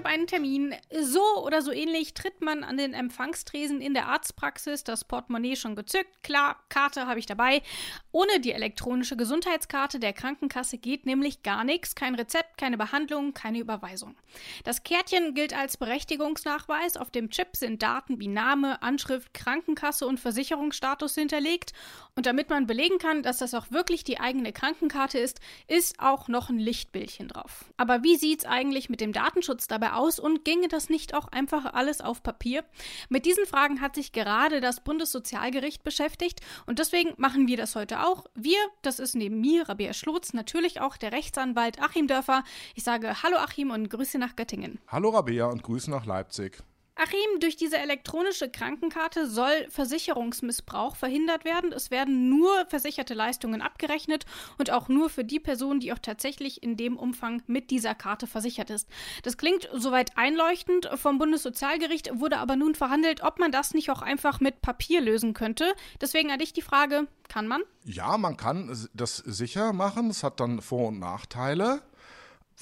Habe einen Termin. So oder so ähnlich tritt man an den Empfangstresen in der Arztpraxis, das Portemonnaie schon gezückt. Klar, Karte habe ich dabei. Ohne die elektronische Gesundheitskarte der Krankenkasse geht nämlich gar nichts. Kein Rezept, keine Behandlung, keine Überweisung. Das Kärtchen gilt als Berechtigungsnachweis. Auf dem Chip sind Daten wie Name, Anschrift, Krankenkasse und Versicherungsstatus hinterlegt. Und damit man belegen kann, dass das auch wirklich die eigene Krankenkarte ist, ist auch noch ein Lichtbildchen drauf. Aber wie sieht es eigentlich mit dem Datenschutz dabei aus und ginge das nicht auch einfach alles auf Papier? Mit diesen Fragen hat sich gerade das Bundessozialgericht beschäftigt und deswegen machen wir das heute auch. Wir, das ist neben mir Rabia Schlotz, natürlich auch der Rechtsanwalt Achim Dörfer. Ich sage Hallo Achim und Grüße nach Göttingen. Hallo Rabia und Grüße nach Leipzig. Achim, durch diese elektronische Krankenkarte soll Versicherungsmissbrauch verhindert werden. Es werden nur versicherte Leistungen abgerechnet und auch nur für die Person, die auch tatsächlich in dem Umfang mit dieser Karte versichert ist. Das klingt soweit einleuchtend. Vom Bundessozialgericht wurde aber nun verhandelt, ob man das nicht auch einfach mit Papier lösen könnte. Deswegen an dich die Frage, kann man? Ja, man kann das sicher machen. Es hat dann Vor- und Nachteile.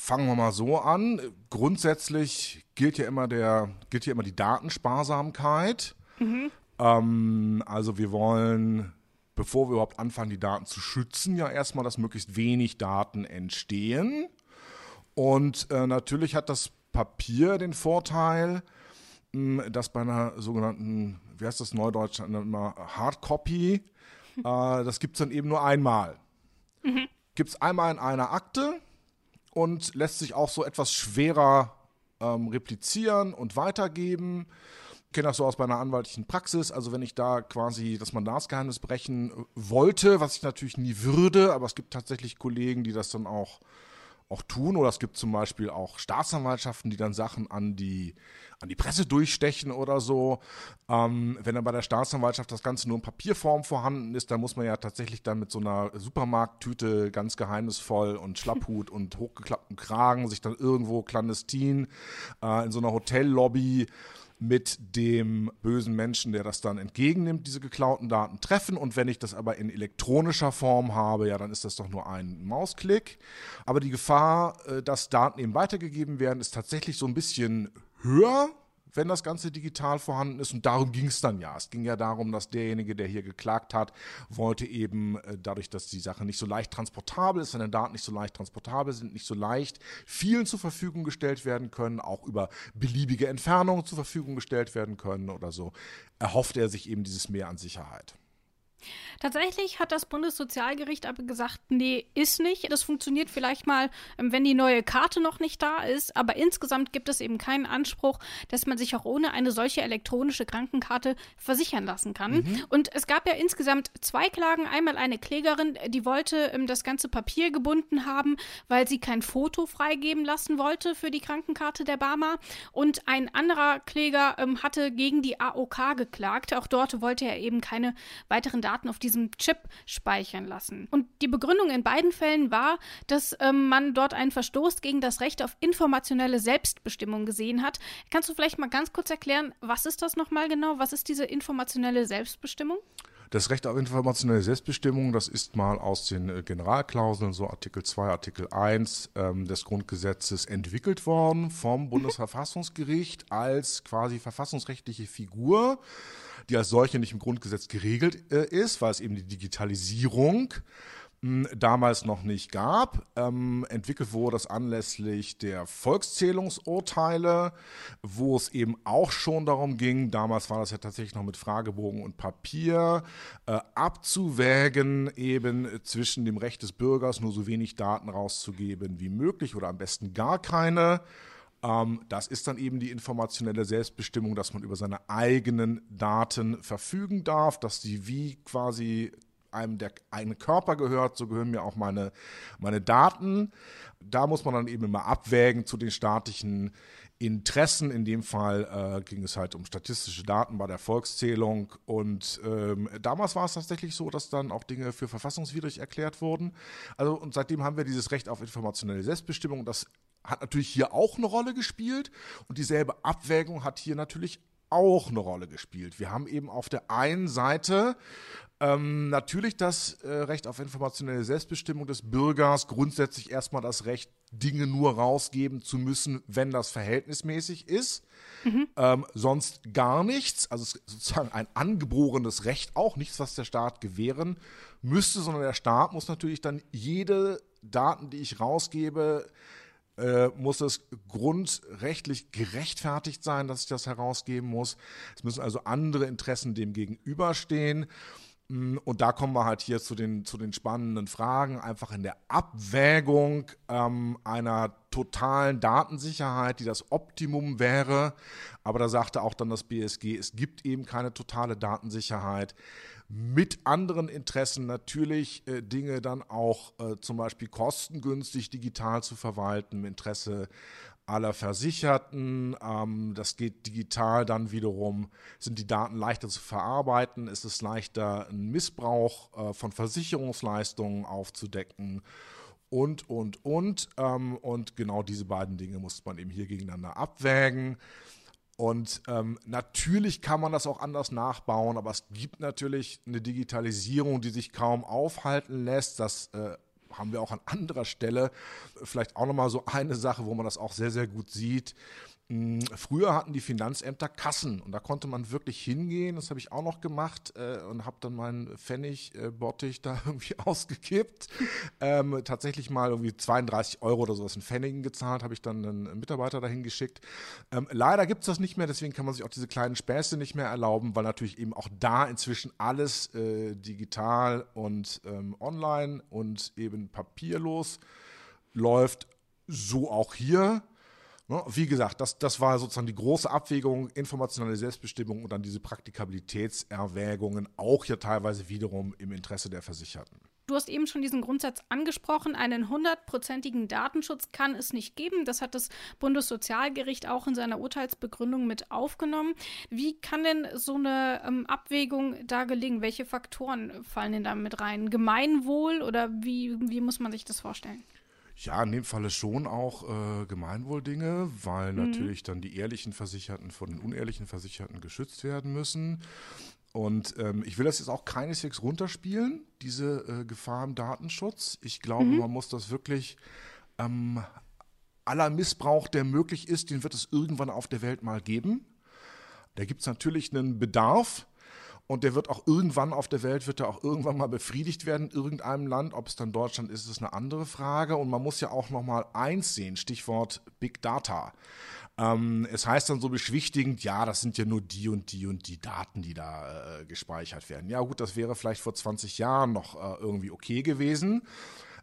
Fangen wir mal so an. Grundsätzlich gilt ja immer der, gilt ja immer die Datensparsamkeit. Mhm. Ähm, also wir wollen, bevor wir überhaupt anfangen, die Daten zu schützen, ja erstmal, dass möglichst wenig Daten entstehen. Und äh, natürlich hat das Papier den Vorteil, mh, hm, dass bei einer sogenannten, wie heißt das Neudeutsch, immer Hardcopy, äh, das gibt es dann eben nur einmal. Mhm. Gibt es einmal in einer Akte, und lässt sich auch so etwas schwerer ähm, replizieren und weitergeben. Ich kenne das so aus meiner anwaltlichen Praxis. Also wenn ich da quasi das Mandatsgeheimnis brechen wollte, was ich natürlich nie würde, aber es gibt tatsächlich Kollegen, die das dann auch auch tun. Oder es gibt zum Beispiel auch Staatsanwaltschaften, die dann Sachen an die, an die Presse durchstechen oder so. Ähm, wenn dann bei der Staatsanwaltschaft das Ganze nur in Papierform vorhanden ist, dann muss man ja tatsächlich dann mit so einer Supermarkttüte ganz geheimnisvoll und Schlapphut und hochgeklappten Kragen sich dann irgendwo clandestin äh, in so einer Hotellobby mit dem bösen Menschen, der das dann entgegennimmt, diese geklauten Daten treffen. Und wenn ich das aber in elektronischer Form habe, ja, dann ist das doch nur ein Mausklick. Aber die Gefahr, äh, dass Daten eben weitergegeben werden, ist tatsächlich so ein bisschen höher wenn das Ganze digital vorhanden ist. Und darum ging es dann ja. Es ging ja darum, dass derjenige, der hier geklagt hat, wollte eben äh, dadurch, dass die Sache nicht so leicht transportabel ist, seine Daten nicht so leicht transportabel sind, nicht so leicht vielen zur Verfügung gestellt werden können, auch über beliebige Entfernungen zur Verfügung gestellt werden können oder so, erhofft er sich eben dieses Mehr an Sicherheit. Tatsächlich hat das Bundessozialgericht aber gesagt, nee, ist nicht. Das funktioniert vielleicht mal, ähm, wenn die neue Karte noch nicht da ist, aber insgesamt gibt es eben keinen Anspruch, dass man sich auch ohne eine solche elektronische Krankenkarte versichern lassen kann. Mhm. Und es gab ja insgesamt zwei Klagen. Einmal eine Klägerin, die wollte ähm, das ganze Papier gebunden haben, weil sie kein Foto freigeben lassen wollte für die Krankenkarte der Barmer. Und ein anderer Kläger ähm, hatte gegen die AOK geklagt. Auch dort wollte er eben keine weiteren Daten auf diesem Chip speichern lassen. Und die Begründung in beiden Fällen war, dass ähm, man dort einen Verstoß gegen das Recht auf informationelle Selbstbestimmung gesehen hat. Kannst du vielleicht mal ganz kurz erklären, was ist das nochmal genau? Was ist diese informationelle Selbstbestimmung? Das Recht auf informationelle Selbstbestimmung, das ist mal aus den äh, Generalklauseln, so Artikel 2, Artikel 1 ähm, des Grundgesetzes entwickelt worden vom Bundesverfassungsgericht als quasi verfassungsrechtliche Figur die als solche nicht im Grundgesetz geregelt äh, ist, weil es eben die Digitalisierung hm, damals noch nicht gab. Ähm, entwickelt wurde das anlässlich der Volkszählungsurteile, wo es eben auch schon darum ging, damals war das ja tatsächlich noch mit Fragebogen und Papier, äh, abzuwägen eben zwischen dem Recht des Bürgers, nur so wenig Daten rauszugeben wie möglich oder am besten gar keine das ist dann eben die informationelle Selbstbestimmung, dass man über seine eigenen Daten verfügen darf, dass die wie quasi einem der eigene Körper gehört, so gehören mir auch meine, meine Daten. Da muss man dann eben immer abwägen zu den staatlichen Interessen. In dem Fall äh, ging es halt um statistische Daten bei der Volkszählung. Und ähm, damals war es tatsächlich so, dass dann auch Dinge für verfassungswidrig erklärt wurden. Also und seitdem haben wir dieses Recht auf informationelle Selbstbestimmung. Das hat natürlich hier auch eine Rolle gespielt und dieselbe Abwägung hat hier natürlich auch eine Rolle gespielt. Wir haben eben auf der einen Seite ähm, natürlich das äh, Recht auf informationelle Selbstbestimmung des Bürgers, grundsätzlich erstmal das Recht, Dinge nur rausgeben zu müssen, wenn das verhältnismäßig ist. Mhm. Ähm, sonst gar nichts. Also sozusagen ein angeborenes Recht, auch nichts, was der Staat gewähren müsste, sondern der Staat muss natürlich dann jede Daten, die ich rausgebe, äh, muss es grundrechtlich gerechtfertigt sein, dass ich das herausgeben muss. Es müssen also andere Interessen dem gegenüberstehen. Mm, und da kommen wir halt hier zu den, zu den spannenden Fragen, einfach in der Abwägung ähm, einer totalen Datensicherheit, die das Optimum wäre. Aber da sagte auch dann das BSG, es gibt eben keine totale Datensicherheit. Mit anderen Interessen natürlich äh, Dinge dann auch äh, zum Beispiel kostengünstig digital zu verwalten, im Interesse aller Versicherten. Ähm, das geht digital dann wiederum, sind die Daten leichter zu verarbeiten, ist es leichter, einen Missbrauch äh, von Versicherungsleistungen aufzudecken und, und, und. Ähm, und genau diese beiden Dinge muss man eben hier gegeneinander abwägen. Und ähm, natürlich kann man das auch anders nachbauen, aber es gibt natürlich eine Digitalisierung, die sich kaum aufhalten lässt. Das äh, haben wir auch an anderer Stelle. Vielleicht auch nochmal so eine Sache, wo man das auch sehr, sehr gut sieht. Hm, früher hatten die Finanzämter Kassen und da konnte man wirklich hingehen. Das habe ich auch noch gemacht äh, und habe dann meinen Pfennigbottich äh, da irgendwie ausgekippt. Ähm, tatsächlich mal irgendwie 32 Euro oder sowas in Pfennigen gezahlt, habe ich dann einen Mitarbeiter dahin geschickt. Ähm, leider gibt es das nicht mehr, deswegen kann man sich auch diese kleinen Späße nicht mehr erlauben, weil natürlich eben auch da inzwischen alles äh, digital und ähm, online und eben papierlos läuft. So auch hier. Ne? Wie gesagt, das, das war sozusagen die große Abwägung, informationelle Selbstbestimmung und dann diese Praktikabilitätserwägungen, auch ja teilweise wiederum im Interesse der Versicherten. Du hast eben schon diesen Grundsatz angesprochen, einen hundertprozentigen Datenschutz kann es nicht geben. Das hat das Bundessozialgericht auch in seiner Urteilsbegründung mit aufgenommen. Wie kann denn so eine ähm, Abwägung da gelingen? Welche Faktoren fallen denn da mit rein? Gemeinwohl oder wie, wie muss man sich das vorstellen? Ja, in dem Falle schon auch äh, Gemeinwohldinge, weil mhm. natürlich dann die ehrlichen Versicherten von den unehrlichen Versicherten geschützt werden müssen. Und ähm, ich will das jetzt auch keineswegs runterspielen, diese äh, Gefahr im Datenschutz. Ich glaube, mhm. man muss das wirklich ähm, aller Missbrauch, der möglich ist, den wird es irgendwann auf der Welt mal geben. Da gibt es natürlich einen Bedarf und der wird auch irgendwann auf der Welt, wird er auch irgendwann mal befriedigt werden in irgendeinem Land. Ob es dann Deutschland ist, ist eine andere Frage. Und man muss ja auch noch mal eins sehen, Stichwort Big Data. Ähm, es heißt dann so beschwichtigend, ja, das sind ja nur die und die und die Daten, die da äh, gespeichert werden. Ja gut, das wäre vielleicht vor 20 Jahren noch äh, irgendwie okay gewesen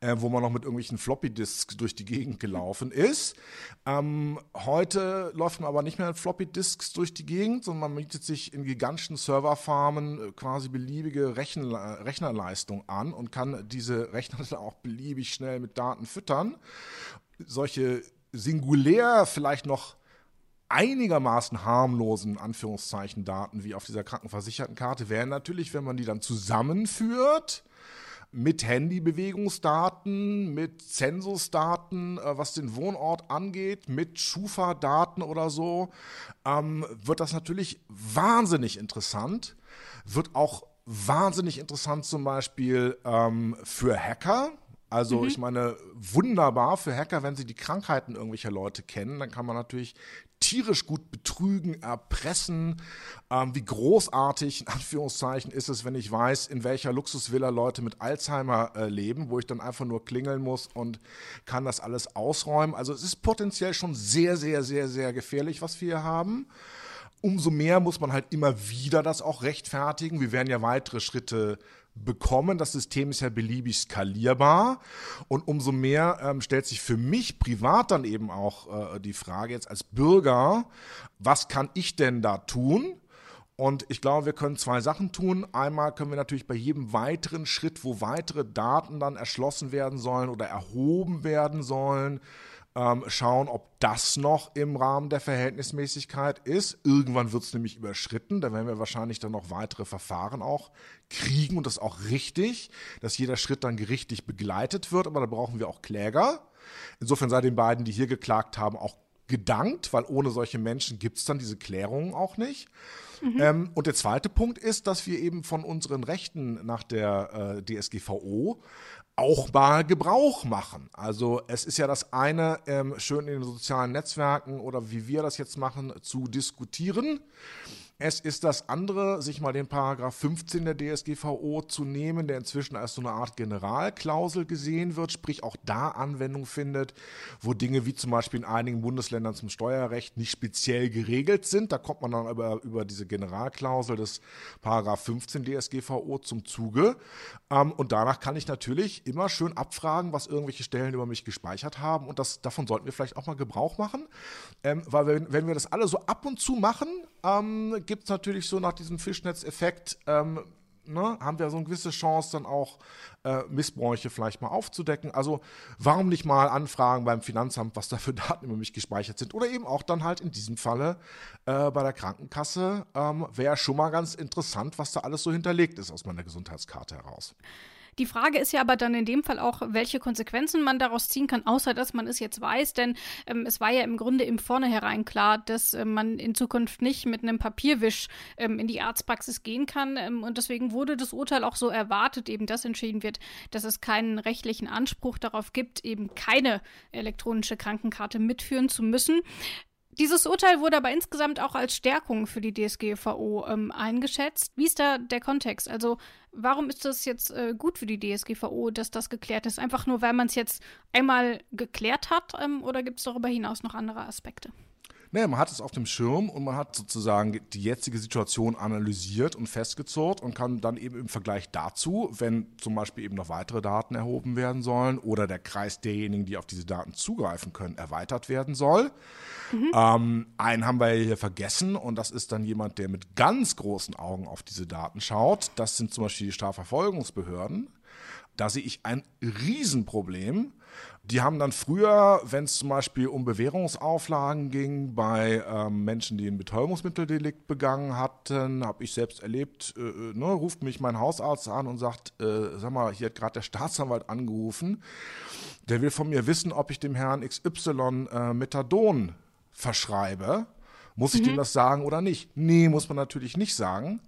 äh, wo man noch mit irgendwelchen Floppy-Disks durch die Gegend gelaufen ist. Ähm, heute läuft man aber nicht mehr mit Floppy-Disks durch die Gegend, sondern man mietet sich in gigantischen Serverfarmen äh, quasi beliebige Rechen Rechnerleistung an und kann diese Rechner dann auch beliebig schnell mit Daten füttern. Solche singulär vielleicht noch einigermaßen harmlosen Anführungszeichen Daten wie auf dieser Krankenversichertenkarte wären natürlich, wenn man die dann zusammenführt, mit Handybewegungsdaten, mit Zensusdaten, äh, was den Wohnort angeht, mit Schufa-Daten oder so, ähm, wird das natürlich wahnsinnig interessant. Wird auch wahnsinnig interessant zum Beispiel ähm, für Hacker, also mhm. ich meine, wunderbar für Hacker, wenn sie die Krankheiten irgendwelcher Leute kennen, dann kann man natürlich tierisch gut betrügen, erpressen. Ähm, wie großartig, in Anführungszeichen, ist es, wenn ich weiß, in welcher Luxusvilla Leute mit Alzheimer äh, leben, wo ich dann einfach nur klingeln muss und kann das alles ausräumen. Also es ist potenziell schon sehr, sehr, sehr, sehr gefährlich, was wir hier haben. Umso mehr muss man halt immer wieder das auch rechtfertigen. Wir werden ja weitere Schritte bekommen. Das System ist ja beliebig skalierbar und umso mehr ähm, stellt sich für mich privat dann eben auch äh, die Frage jetzt als Bürger, was kann ich denn da tun? Und ich glaube, wir können zwei Sachen tun. Einmal können wir natürlich bei jedem weiteren Schritt, wo weitere Daten dann erschlossen werden sollen oder erhoben werden sollen, ähm, schauen, ob das noch im Rahmen der Verhältnismäßigkeit ist. Irgendwann wird es nämlich überschritten. Da werden wir wahrscheinlich dann noch weitere Verfahren auch kriegen und das auch richtig, dass jeder Schritt dann gerichtlich begleitet wird. Aber da brauchen wir auch Kläger. Insofern sei den beiden, die hier geklagt haben, auch gedankt, weil ohne solche Menschen gibt es dann diese Klärungen auch nicht. Mhm. Ähm, und der zweite Punkt ist, dass wir eben von unseren Rechten nach der äh, DSGVO auch mal Gebrauch machen. Also es ist ja das eine, ähm, schön in den sozialen Netzwerken oder wie wir das jetzt machen, zu diskutieren. Es ist das andere, sich mal den Paragraph 15 der DSGVO zu nehmen, der inzwischen als so eine Art Generalklausel gesehen wird, sprich auch da Anwendung findet, wo Dinge wie zum Beispiel in einigen Bundesländern zum Steuerrecht nicht speziell geregelt sind. Da kommt man dann über, über diese Generalklausel des Paragraph 15 DSGVO zum Zuge. Ähm, und danach kann ich natürlich immer schön abfragen, was irgendwelche Stellen über mich gespeichert haben. Und das, davon sollten wir vielleicht auch mal Gebrauch machen. Ähm, weil wenn, wenn wir das alle so ab und zu machen, ähm, gibt es natürlich so nach diesem Fischnetzeffekt, ähm, ne, haben wir so eine gewisse Chance, dann auch äh, Missbräuche vielleicht mal aufzudecken. Also warum nicht mal anfragen beim Finanzamt, was da für Daten über mich gespeichert sind? Oder eben auch dann halt in diesem Falle äh, bei der Krankenkasse. Ähm, Wäre schon mal ganz interessant, was da alles so hinterlegt ist aus meiner Gesundheitskarte heraus. Die Frage ist ja aber dann in dem Fall auch, welche Konsequenzen man daraus ziehen kann, außer dass man es jetzt weiß, denn ähm, es war ja im Grunde im Vornherein klar, dass äh, man in Zukunft nicht mit einem Papierwisch ähm, in die Arztpraxis gehen kann ähm, und deswegen wurde das Urteil auch so erwartet, eben dass entschieden wird, dass es keinen rechtlichen Anspruch darauf gibt, eben keine elektronische Krankenkarte mitführen zu müssen. Dieses Urteil wurde aber insgesamt auch als Stärkung für die DSGVO ähm, eingeschätzt. Wie ist da der Kontext? Also warum ist das jetzt äh, gut für die DSGVO, dass das geklärt ist? Einfach nur, weil man es jetzt einmal geklärt hat ähm, oder gibt es darüber hinaus noch andere Aspekte? Nee, man hat es auf dem Schirm und man hat sozusagen die jetzige Situation analysiert und festgezurrt und kann dann eben im Vergleich dazu, wenn zum Beispiel eben noch weitere Daten erhoben werden sollen oder der Kreis derjenigen, die auf diese Daten zugreifen können, erweitert werden soll. Mhm. Ähm, einen haben wir hier vergessen und das ist dann jemand, der mit ganz großen Augen auf diese Daten schaut. Das sind zum Beispiel die Strafverfolgungsbehörden. Da sehe ich ein Riesenproblem. Die haben dann früher, wenn es zum Beispiel um Bewährungsauflagen ging, bei ähm, Menschen, die ein Betäubungsmitteldelikt begangen hatten, habe ich selbst erlebt, äh, äh, ne, ruft mich mein Hausarzt an und sagt, äh, sag mal, hier hat gerade der Staatsanwalt angerufen, der will von mir wissen, ob ich dem Herrn XY äh, Methadon verschreibe. Muss ich mhm. dem das sagen oder nicht? Nee, muss man natürlich nicht sagen.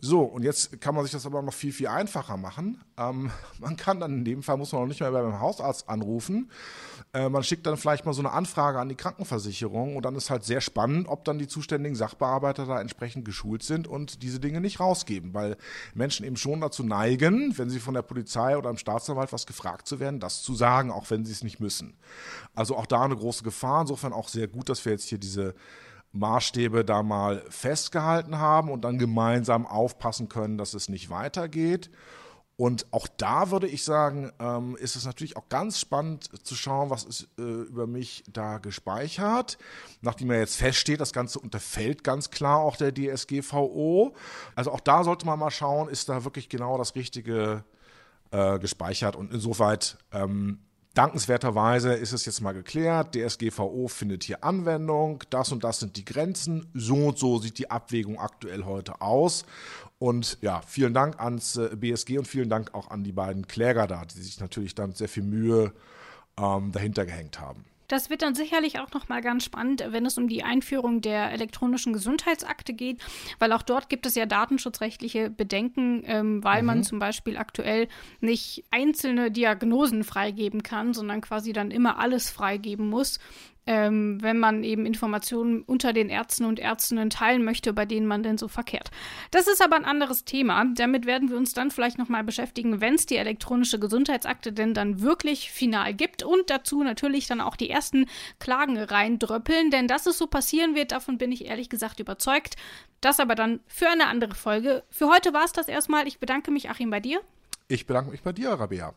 So, und jetzt kann man sich das aber noch viel, viel einfacher machen. Ähm, man kann dann in dem Fall, muss man auch nicht mehr beim Hausarzt anrufen. Äh, man schickt dann vielleicht mal so eine Anfrage an die Krankenversicherung und dann ist halt sehr spannend, ob dann die zuständigen Sachbearbeiter da entsprechend geschult sind und diese Dinge nicht rausgeben, weil Menschen eben schon dazu neigen, wenn sie von der Polizei oder einem Staatsanwalt was gefragt zu werden, das zu sagen, auch wenn sie es nicht müssen. Also auch da eine große Gefahr. Insofern auch sehr gut, dass wir jetzt hier diese Maßstäbe da mal festgehalten haben und dann gemeinsam aufpassen können, dass es nicht weitergeht. Und auch da würde ich sagen, ähm, ist es natürlich auch ganz spannend zu schauen, was ist äh, über mich da gespeichert. Nachdem ja jetzt feststeht, das Ganze unterfällt ganz klar auch der DSGVO. Also auch da sollte man mal schauen, ist da wirklich genau das Richtige äh, gespeichert. Und insofern ähm, Dankenswerterweise ist es jetzt mal geklärt, DSGVO findet hier Anwendung, das und das sind die Grenzen, so und so sieht die Abwägung aktuell heute aus. Und ja, vielen Dank ans äh, BSG und vielen Dank auch an die beiden Kläger da, die sich natürlich dann sehr viel Mühe ähm, dahinter gehängt haben. Das wird dann sicherlich auch noch mal ganz spannend, wenn es um die Einführung der elektronischen Gesundheitsakte geht, weil auch dort gibt es ja datenschutzrechtliche Bedenken, ähm, weil mhm. man zum Beispiel aktuell nicht einzelne Diagnosen freigeben kann, sondern quasi dann immer alles freigeben muss ähm, wenn man eben Informationen unter den Ärzten und Ärztinnen teilen möchte, bei denen man denn so verkehrt. Das ist aber ein anderes Thema. Damit werden wir uns dann vielleicht nochmal beschäftigen, wenn es die elektronische Gesundheitsakte denn dann wirklich final gibt und dazu natürlich dann auch die ersten Klagen reindröppeln, denn dass es so passieren wird, davon bin ich ehrlich gesagt überzeugt. Das aber dann für eine andere Folge. Für heute war es das erstmal. Ich bedanke mich, Achim, bei dir. Ich bedanke mich bei dir, Rabea.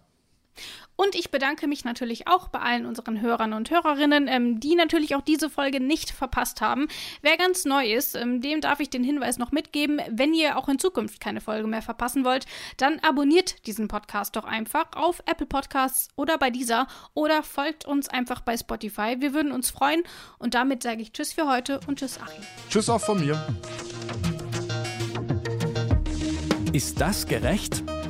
Und ich bedanke mich natürlich auch bei allen unseren Hörern und Hörerinnen, ähm, die natürlich auch diese Folge nicht verpasst haben. Wer ganz neu ist, ähm, dem darf ich den Hinweis noch mitgeben, wenn ihr auch in Zukunft keine Folge mehr verpassen wollt, dann abonniert diesen Podcast doch einfach auf Apple Podcasts oder bei dieser oder folgt uns einfach bei Spotify. Wir würden uns freuen und damit sage ich Tschüss für heute und Tschüss Achim. Tschüss auch von mir. Ist das gerecht?